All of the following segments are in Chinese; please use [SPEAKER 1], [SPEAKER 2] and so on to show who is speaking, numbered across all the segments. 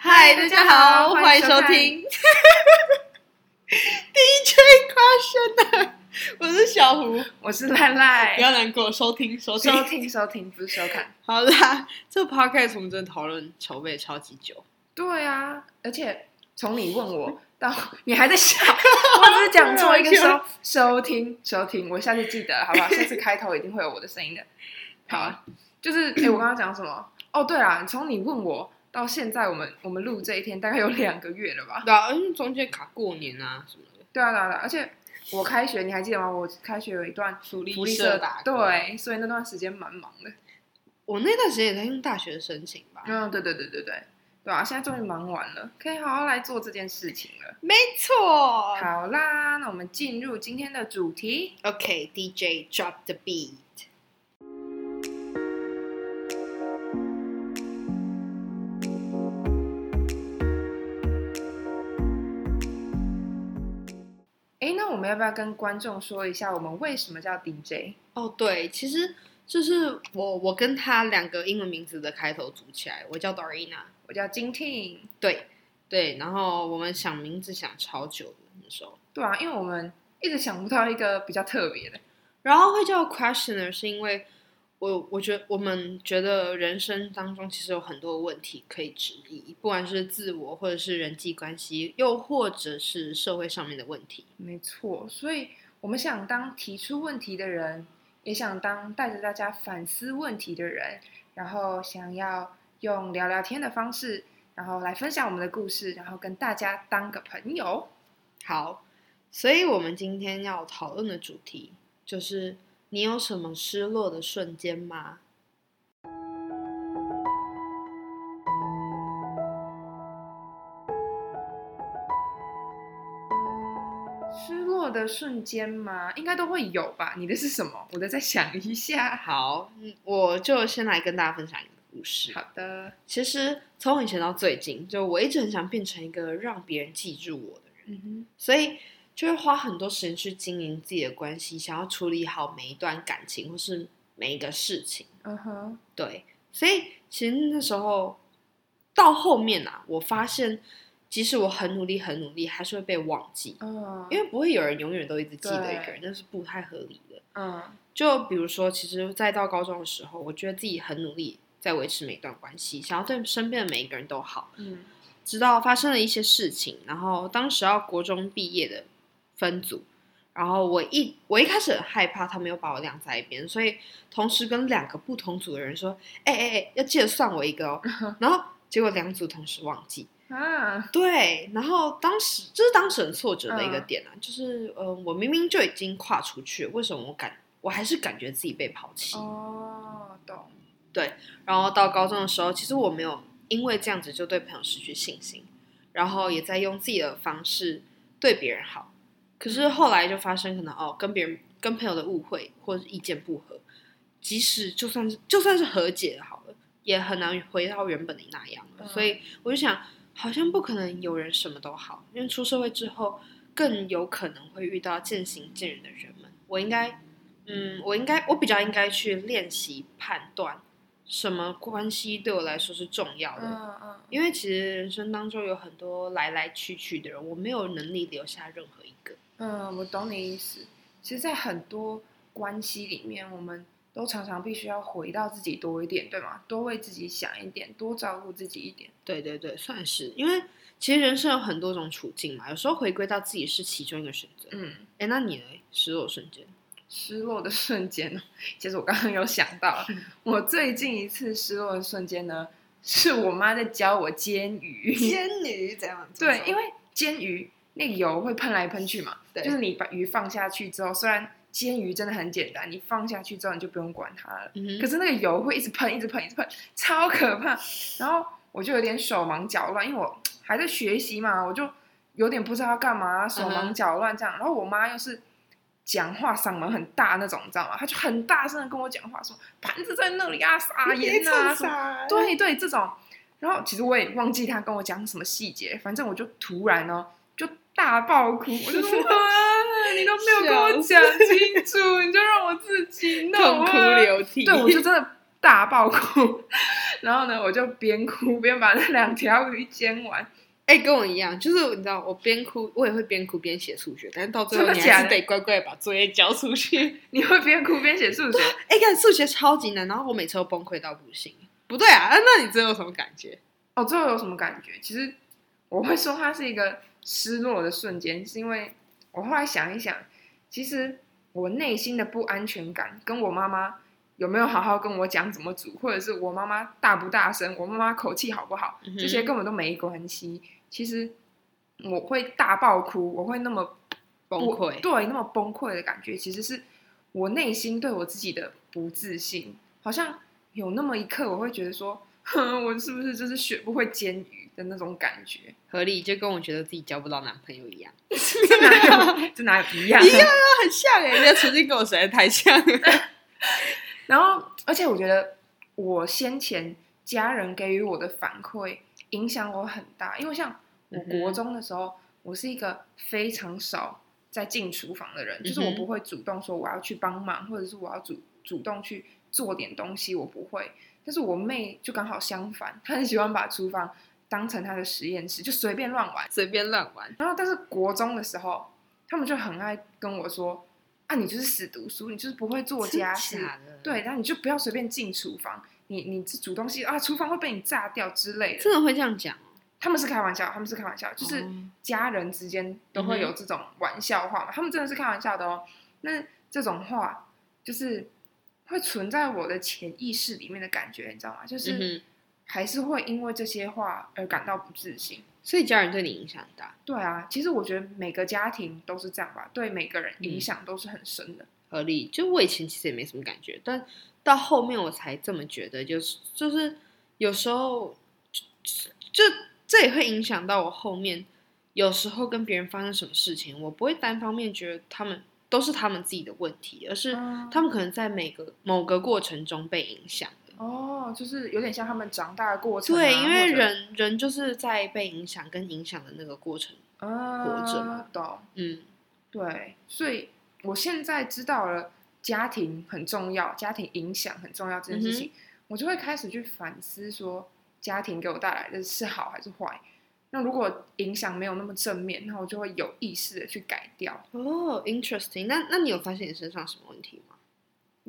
[SPEAKER 1] 嗨，大家好，欢迎收听 DJ Question 我是小胡，
[SPEAKER 2] 我是赖赖，
[SPEAKER 1] 不要难过，收听收听
[SPEAKER 2] 收听收听，不是收看。
[SPEAKER 1] 好啦，这个 podcast 我们真的讨论筹备超级久，
[SPEAKER 2] 对啊，而且从你问我到 你还在笑，我只是讲错一个收收听收听，我下次记得好不好？下次开头一定会有我的声音的。好啊，就是哎，我刚刚讲什么？哦，对啊，从你问我到现在，我们我们录这一天大概有两个月了吧？
[SPEAKER 1] 对啊，因为中间卡过年啊什么的。
[SPEAKER 2] 对啊，对啊，而且我开学你还记得吗？我开学有一段
[SPEAKER 1] 福利社打工
[SPEAKER 2] 对，所以那段时间蛮忙的。
[SPEAKER 1] 我那段时间也在用大学申请吧。
[SPEAKER 2] 嗯，对对对对对，对啊，现在终于忙完了，可以好好来做这件事情了。
[SPEAKER 1] 没错。
[SPEAKER 2] 好啦，那我们进入今天的主题。
[SPEAKER 1] OK，DJ、drop the beat。
[SPEAKER 2] 们要不要跟观众说一下，我们为什么叫 DJ？
[SPEAKER 1] 哦，对，其实就是我我跟他两个英文名字的开头组起来，我叫 Dorina。
[SPEAKER 2] 我叫金婷。
[SPEAKER 1] 对对，然后我们想名字想超久的那时候，
[SPEAKER 2] 对啊，因为我们一直想不到一个比较特别的。
[SPEAKER 1] 然后会叫 Questioner 是因为我我觉得我们觉得人生当中其实有很多问题可以质疑，不管是自我或者是人际关系，又或者是社会上面的问题。
[SPEAKER 2] 没错，所以我们想当提出问题的人，也想当带着大家反思问题的人，然后想要用聊聊天的方式，然后来分享我们的故事，然后跟大家当个朋友。
[SPEAKER 1] 好，所以我们今天要讨论的主题就是：你有什么失落的瞬间吗？
[SPEAKER 2] 失落的瞬间吗？应该都会有吧？你的是什么？我的再想一下。
[SPEAKER 1] 好，嗯我就先来跟大家分享一个故事。
[SPEAKER 2] 好的，
[SPEAKER 1] 其实从以前到最近，就我一直很想变成一个让别人记住我的人，
[SPEAKER 2] 嗯哼
[SPEAKER 1] 所以就会花很多时间去经营自己的关系，想要处理好每一段感情或是每一个事情。
[SPEAKER 2] 哼，嗯哼，
[SPEAKER 1] 对，所以其实那时候到后面啊，我发现即使我很努力、很努力，还是会被忘记，
[SPEAKER 2] 嗯，
[SPEAKER 1] 因为不会有人永远都一直记得一个人，那是不太合理的。
[SPEAKER 2] 嗯
[SPEAKER 1] 就比如说，其实，在到高中的时候，我觉得自己很努力在维持每一段关系，想要对身边的每一个人都好。
[SPEAKER 2] 嗯
[SPEAKER 1] 直到发生了一些事情，然后当时要国中毕业的分组，然后我一我一开始很害怕他们又把我晾在一边，所以同时跟两个不同组的人说：“哎哎哎，要记得算我一个哦。”然后结果两组同时忘记，
[SPEAKER 2] 啊，
[SPEAKER 1] 对，然后当时这是当时很挫折的一个
[SPEAKER 2] 嗯
[SPEAKER 1] 点啊，就是呃，我明明就已经跨出去，为什么我感我还是感觉自己被抛弃？
[SPEAKER 2] 哦，懂，对
[SPEAKER 1] 然后到高中的时候，其实我没有因为这样子就对朋友失去信心，然后也在用自己的方式对别人好。可是后来就发生可能哦，跟别人跟朋友的误会或者是意见不合，即使就算是就算是和解好了，也很难回到原本的那样了。
[SPEAKER 2] 嗯
[SPEAKER 1] 所以我就想，好像不可能有人什么都好，因为出社会之后更有可能会遇到渐行渐远的人们。我应该，嗯，我应该，我比较应该去练习判断什么关系对我来说是重要的。
[SPEAKER 2] 嗯嗯，
[SPEAKER 1] 因为其实人生当中有很多来来去去的人，我没有能力留下任何一个。
[SPEAKER 2] 嗯，我懂你意思。其实，在很多关系里面，我们都常常必须要回到自己多一点，对吗？多为自己想一点，多照顾自己一点。
[SPEAKER 1] 对对对，算是，因为其实人生有很多种处境嘛，有时候回归到自己是其中一个选择。
[SPEAKER 2] 嗯，
[SPEAKER 1] 哎，那你呢？失落瞬间？
[SPEAKER 2] 失落的瞬间呢？其实我刚刚有想到，我最近一次失落的瞬间呢，是我妈在教我煎鱼。
[SPEAKER 1] 煎鱼怎样？
[SPEAKER 2] 对，因为煎鱼那个油会喷来喷去嘛，
[SPEAKER 1] 对
[SPEAKER 2] 就是你把鱼放下去之后，虽然煎鱼真的很简单，你放下去之后你就不用管它了，
[SPEAKER 1] 嗯
[SPEAKER 2] 可是那个油会一直喷，一直喷，一直喷，超可怕。然后我就有点手忙脚乱，因为我还在学习嘛，我就有点不知道要干嘛，手
[SPEAKER 1] 嗯
[SPEAKER 2] 忙脚乱这样。然后我妈又是讲话嗓门很大那种，你知道吗？她就很大声的跟我讲话，说盘子在那里啊，撒盐啊，什么对对，这种。然后其实我也忘记他跟我讲什么细节，反正我就突然呢就大爆哭，我就说 啊，你都没有跟我讲清楚，你就让我自己弄、啊，
[SPEAKER 1] 痛哭流涕。
[SPEAKER 2] 对，我就真的大爆哭。然后呢，我就边哭边把那两条鱼煎完。
[SPEAKER 1] 哎、跟我一样，就是你知道，我边哭，我也会边哭边写数学，但是到最后你还是得乖乖地把作业交出去。
[SPEAKER 2] 你会边哭边写数学？
[SPEAKER 1] 哎、看数学超级难，然后我每次都崩溃到不行。不对啊，啊那你最后有什么感觉？
[SPEAKER 2] 哦，最后有什么感觉？其实我会说它是一个失落的瞬间，是因为我后来想一想，其实我内心的不安全感跟我妈妈有没有好好跟我讲怎么煮，或者是我妈妈大不大声，我妈妈口气好不好，这些根本都没关系。其实我会大爆哭，我会那么
[SPEAKER 1] 崩溃。
[SPEAKER 2] 对，那么崩溃的感觉，其实是我内心对我自己的不自信，好像有那么一刻，我会觉得说，哼，我是不是就是学不会煎鱼的那种感觉？
[SPEAKER 1] 合理，就跟我觉得自己交不到男朋友一样，
[SPEAKER 2] 这哪有这哪有一样？
[SPEAKER 1] 一样啊，很像哎、人家曾经跟我实在太像了。
[SPEAKER 2] 然后，而且我觉得我先前家人给予我的反馈影响我很大，因为像我国中的时候，我是一个非常少在进厨房的人，就是我不会主动说我要去帮忙，或者是我要主主动去做点东西，我不会。但是我妹就刚好相反，她很喜欢把厨房当成他的实验室，就随便乱玩。
[SPEAKER 1] 随便乱玩。
[SPEAKER 2] 然后，但是国中的时候，他们就很爱跟我说：“啊，你就是死读书，你就是不会做家事。”对，然后你就不要随便进厨房，你你煮东西啊，厨房会被你炸掉之类的。
[SPEAKER 1] 真的会这样讲哦。
[SPEAKER 2] 他们是开玩笑，他们是开玩笑，就是
[SPEAKER 1] 哦
[SPEAKER 2] 家人之间都会有这种玩笑话嘛，他们真的是开玩笑的哦。那这种话就是会存在我的潜意识里面的感觉，你知道吗？就是还是会因为这些话而感到不自信。
[SPEAKER 1] 所以家人对你影响很大，
[SPEAKER 2] 对啊，其实我觉得每个家庭都是这样吧，对每个人
[SPEAKER 1] 嗯
[SPEAKER 2] 影响都是很深的。
[SPEAKER 1] 合理。就我以前其实也没什么感觉，但到后面我才这么觉得，就是就是有时候就就这也会影响到我后面，有时候跟别人发生什么事情，我不会单方面觉得他们都是他们自己的问题，而是
[SPEAKER 2] 嗯
[SPEAKER 1] 他们可能在每个某个过程中被影响的。
[SPEAKER 2] 哦，就是有点像他们长大的过程啊、
[SPEAKER 1] 对，因为人人就是在被影响跟影响的那个过程。
[SPEAKER 2] 啊，
[SPEAKER 1] 活着嘛
[SPEAKER 2] 懂。
[SPEAKER 1] 嗯，
[SPEAKER 2] 对，所以我现在知道了家庭很重要，家庭影响很重要这件事
[SPEAKER 1] 嗯
[SPEAKER 2] 情，我就会开始去反思说，家庭给我带来的是好还是坏。那如果影响没有那么正面，那我就会有意识的去改掉。
[SPEAKER 1] 哦，interesting。那那你有发现你身上什么问题吗？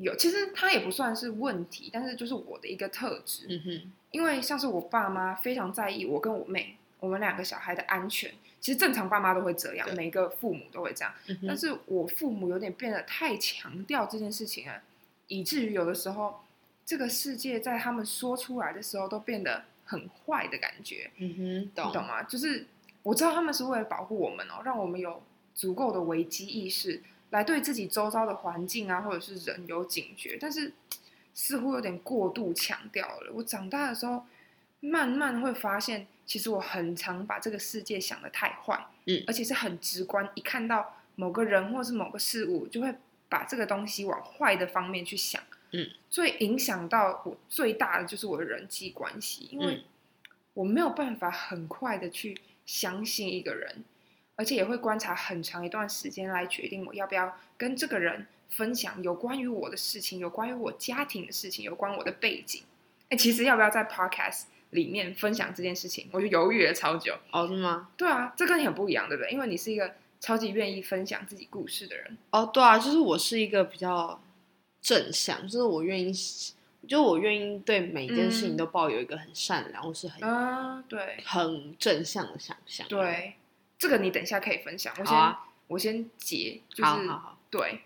[SPEAKER 2] 有，其实他也不算是问题，但是就是我的一个特质。
[SPEAKER 1] 嗯哼，
[SPEAKER 2] 因为像是我爸妈非常在意我跟我妹我们两个小孩的安全。其实正常爸妈都会这样，每个父母都会这样。
[SPEAKER 1] 嗯，
[SPEAKER 2] 但是我父母有点变得太强调这件事情了，以至于有的时候这个世界在他们说出来的时候都变得很坏的感觉，
[SPEAKER 1] 嗯哼，懂
[SPEAKER 2] 吗？就是我知道他们是为了保护我们哦，让我们有足够的危机意识，来对自己周遭的环境啊或者是人有警觉，但是似乎有点过度强调了。我长大的时候，慢慢会发现，其实我很常把这个世界想得太坏，
[SPEAKER 1] 嗯。
[SPEAKER 2] 而且是很直观，一看到某个人或是某个事物，就会把这个东西往坏的方面去想，
[SPEAKER 1] 嗯，
[SPEAKER 2] 最影响到我最大的就是我的人际关系，因为
[SPEAKER 1] 嗯。
[SPEAKER 2] 我没有办法很快的去相信一个人，而且也会观察很长一段时间来决定我要不要跟这个人分享有关于我的事情，有关于我家庭的事情，有关我的背景。哎，其实要不要在 podcast 里面分享这件事情，我就犹豫了超久。
[SPEAKER 1] 哦，是吗？
[SPEAKER 2] 对啊，这跟你很不一样，对不对？因为你是一个超级愿意分享自己故事的人。
[SPEAKER 1] 哦，对啊，就是我是一个比较正向，就是我愿意，就我愿意对每一件事情
[SPEAKER 2] 嗯
[SPEAKER 1] 都抱有一个很善良或是很、
[SPEAKER 2] 啊，对
[SPEAKER 1] 很正向的想象。，
[SPEAKER 2] 对，这个你等一下可以分享。我先、
[SPEAKER 1] 啊
[SPEAKER 2] 我先结，就是对，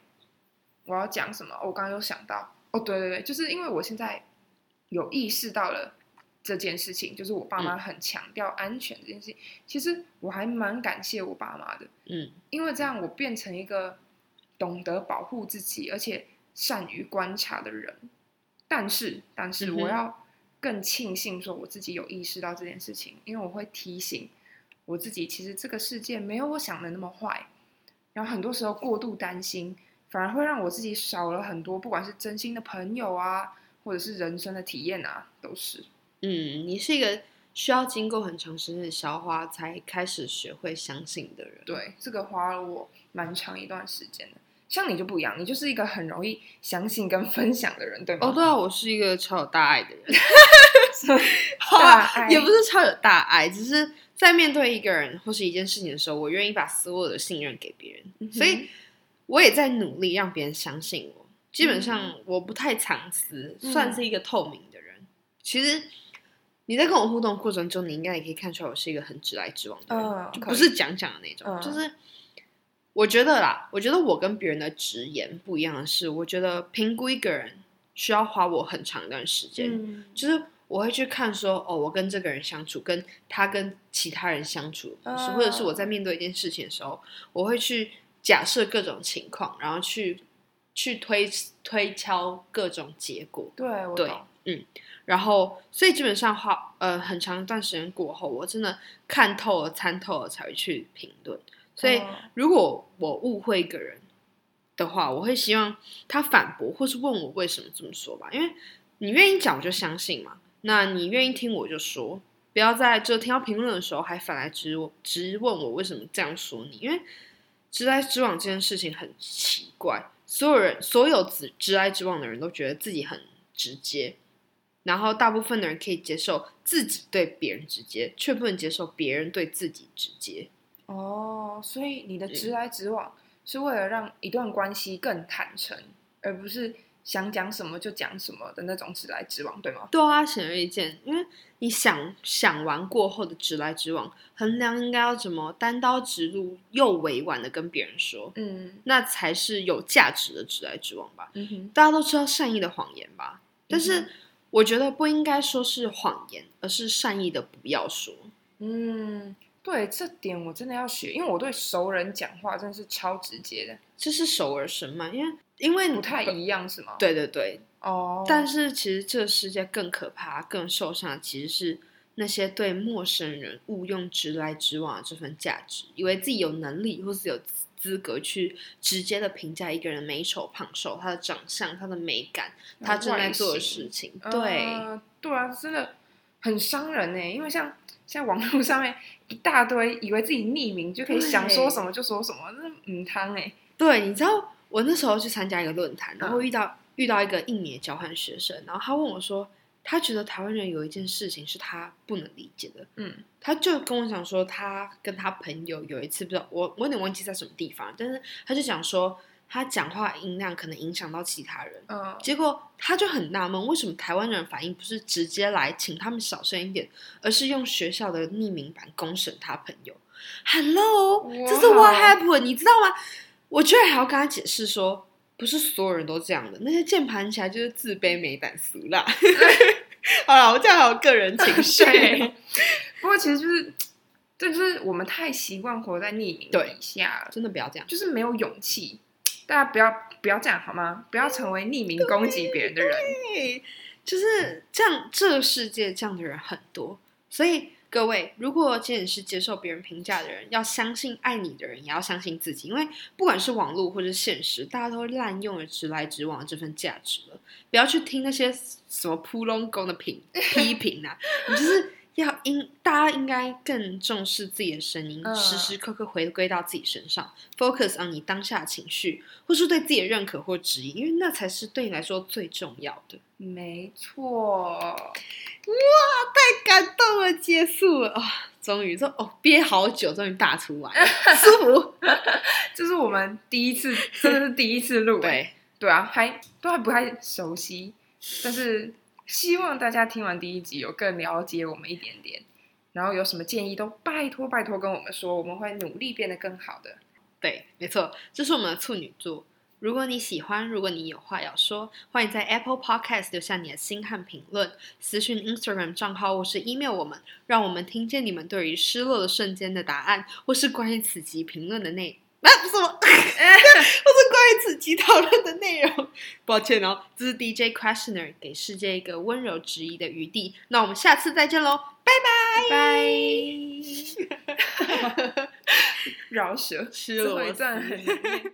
[SPEAKER 2] 我要讲什么？我刚刚有想到，哦，对对对，就是因为我现在有意识到了这件事情，就是我爸妈
[SPEAKER 1] 嗯
[SPEAKER 2] 很强调安全这件事情。其实我还蛮感谢我爸妈的，
[SPEAKER 1] 嗯
[SPEAKER 2] 因为这样我变成一个懂得保护自己，而且善于观察的人。但是，但是我要更庆幸说我自己有意识到这件事情，因为我会提醒我自己，其实这个世界没有我想的那么坏。然后很多时候过度担心，反而会让我自己少了很多，不管是真心的朋友啊，或者是人生的体验啊，都是。
[SPEAKER 1] 嗯，你是一个需要经过很长时间的消化才开始学会相信的人。，
[SPEAKER 2] 对，这个花了我蛮长一段时间的。像你就不一样，你就是一个很容易相信跟 分享的人，对吗？
[SPEAKER 1] 哦，对啊，我是一个超有大爱的人。
[SPEAKER 2] 大爱
[SPEAKER 1] 也不是超有大爱，只是在面对一个人或是一件事情的时候，我愿意把所有的信任给别人，
[SPEAKER 2] 嗯
[SPEAKER 1] 所以我也在努力让别人相信我。基本上我不太藏私，
[SPEAKER 2] 嗯
[SPEAKER 1] 算是一个透明的人。其实你在跟我互动过程中，你应该也可以看出来我是一个很直来直往的人，就不是讲讲的那种。
[SPEAKER 2] 嗯
[SPEAKER 1] 就是我觉得啦，我觉得我跟别人的直言不一样的是，我觉得评估一个人需要花我很长一段时间。
[SPEAKER 2] 嗯
[SPEAKER 1] 就是我会去看说，哦，我跟这个人相处，跟他跟其他人相处或者是我在面对一件事情的时候，我会去假设各种情况，然后去去推推敲各种结果。
[SPEAKER 2] 对，我
[SPEAKER 1] 对
[SPEAKER 2] 嗯。
[SPEAKER 1] 然后，所以基本上话呃很长一段时间过后，我真的看透了、参透了，才会去评论。所以，
[SPEAKER 2] 嗯
[SPEAKER 1] 如果我误会一个人的话，我会希望他反驳，或是问我为什么这么说吧。因为你愿意讲，我就相信嘛。那你愿意听，我就说，不要在这听到评论的时候还反来质我质问我为什么这样说你。因为直来直往这件事情很奇怪，所有人所有直直来直往的人都觉得自己很直接，然后大部分的人可以接受自己对别人直接，却不能接受别人对自己直接。
[SPEAKER 2] 哦，所以你的
[SPEAKER 1] 嗯
[SPEAKER 2] 直来直往是为了让一段关系更坦诚，而不是想讲什么就讲什么的那种直来直往，对吗？
[SPEAKER 1] 对啊，显而易见，因为你想想完过后的直来直往，衡量应该要怎么单刀直入又委婉的跟别人说，
[SPEAKER 2] 嗯
[SPEAKER 1] 那才是有价值的直来直往吧。
[SPEAKER 2] 嗯哼，
[SPEAKER 1] 大家都知道善意的谎言吧，但
[SPEAKER 2] 嗯
[SPEAKER 1] 是我觉得不应该说是谎言，而是善意的不要说。
[SPEAKER 2] 嗯，对，这点我真的要学，因为我对熟人讲话真的是超直接的，
[SPEAKER 1] 这是熟而生嘛，因为因为
[SPEAKER 2] 不太一样是吗？，
[SPEAKER 1] 对对对，
[SPEAKER 2] 哦，
[SPEAKER 1] 但是其实这个世界更可怕、更受伤的其实是那些对陌生人误用直来直往的这份价值，以为自己有能力或是有资资格去直接的评价一个人美丑胖瘦、他的长相、他的美感、他正在做的事情。对，
[SPEAKER 2] 呃对啊，真的很伤人呢。因为像像网络上面一大堆以为自己匿名就可以想说什么就说什么，那嗯汤哎。
[SPEAKER 1] 对，你知道我那时候去参加一个论坛，然后
[SPEAKER 2] 嗯
[SPEAKER 1] 遇到、遇到一个印尼的交换学生，然后他问我说，他觉得台湾人有一件事情是他不能理解的，
[SPEAKER 2] 嗯
[SPEAKER 1] 他就跟我讲说，他跟他朋友有一次不知道我我有点忘记在什么地方，但是他就讲说他讲话音量可能影响到其他人，
[SPEAKER 2] 嗯
[SPEAKER 1] 结果他就很纳闷，为什么台湾人反应不是直接来请他们小声一点，而是用学校的匿名版公审他朋友？Hello，这是 What happened？你知道吗？我居然还要跟他解释说，不是所有人都这样的，那些键盘起来就是自卑、没胆、俗辣。好了，我这样还有个人情绪。
[SPEAKER 2] 不过其实就是，这就是我们太习惯活在匿名
[SPEAKER 1] 对
[SPEAKER 2] 底下了，
[SPEAKER 1] 真的不要这样。
[SPEAKER 2] 就是没有勇气。大家不要不要这样好吗？不要成为匿名攻击别人的人。
[SPEAKER 1] 对，就是这样，这个世界这样的人很多，所以各位，如果今天是接受别人评价的人，要相信爱你的人，也要相信自己，因为不管是网络或者现实，大家都滥用了直来直往的这份价值了。不要去听那些什么扑隆宫的评 批评啊，你就是要应大家应该更重视自己的声音，
[SPEAKER 2] 嗯
[SPEAKER 1] 时时刻刻回归到自己身上，focus on 你当下的情绪，或是对自己的认可或质疑，因为那才是对你来说最重要的。
[SPEAKER 2] 没错，哇
[SPEAKER 1] 太感动了，结束了啊！终于，这哦憋好久，终于大出来了，舒服。
[SPEAKER 2] 这是我们第一次，真的是第一次录。
[SPEAKER 1] 对，
[SPEAKER 2] 对啊，还都还不太熟悉，但是希望大家听完第一集有更了解我们一点点，然后有什么建议都拜托拜托跟我们说，我们会努力变得更好的。
[SPEAKER 1] 对，没错，这是我们的处女座。如果你喜欢，如果你有话要说，欢迎在 Apple Podcast 留下你的心和评论，私讯 Instagram 账号或是 email 我们，让我们听见你们对于失落的瞬间的答案，或是关于此集评论的内啊，不是我，我是关于此集讨论的内容。抱歉哦，这是 DJ Questioner 给世界一个温柔质疑的余地。那我们下次再见喽，拜
[SPEAKER 2] 拜拜，饶舌，
[SPEAKER 1] 吃
[SPEAKER 2] 最后
[SPEAKER 1] 螺
[SPEAKER 2] 一段
[SPEAKER 1] 丝
[SPEAKER 2] 很难念。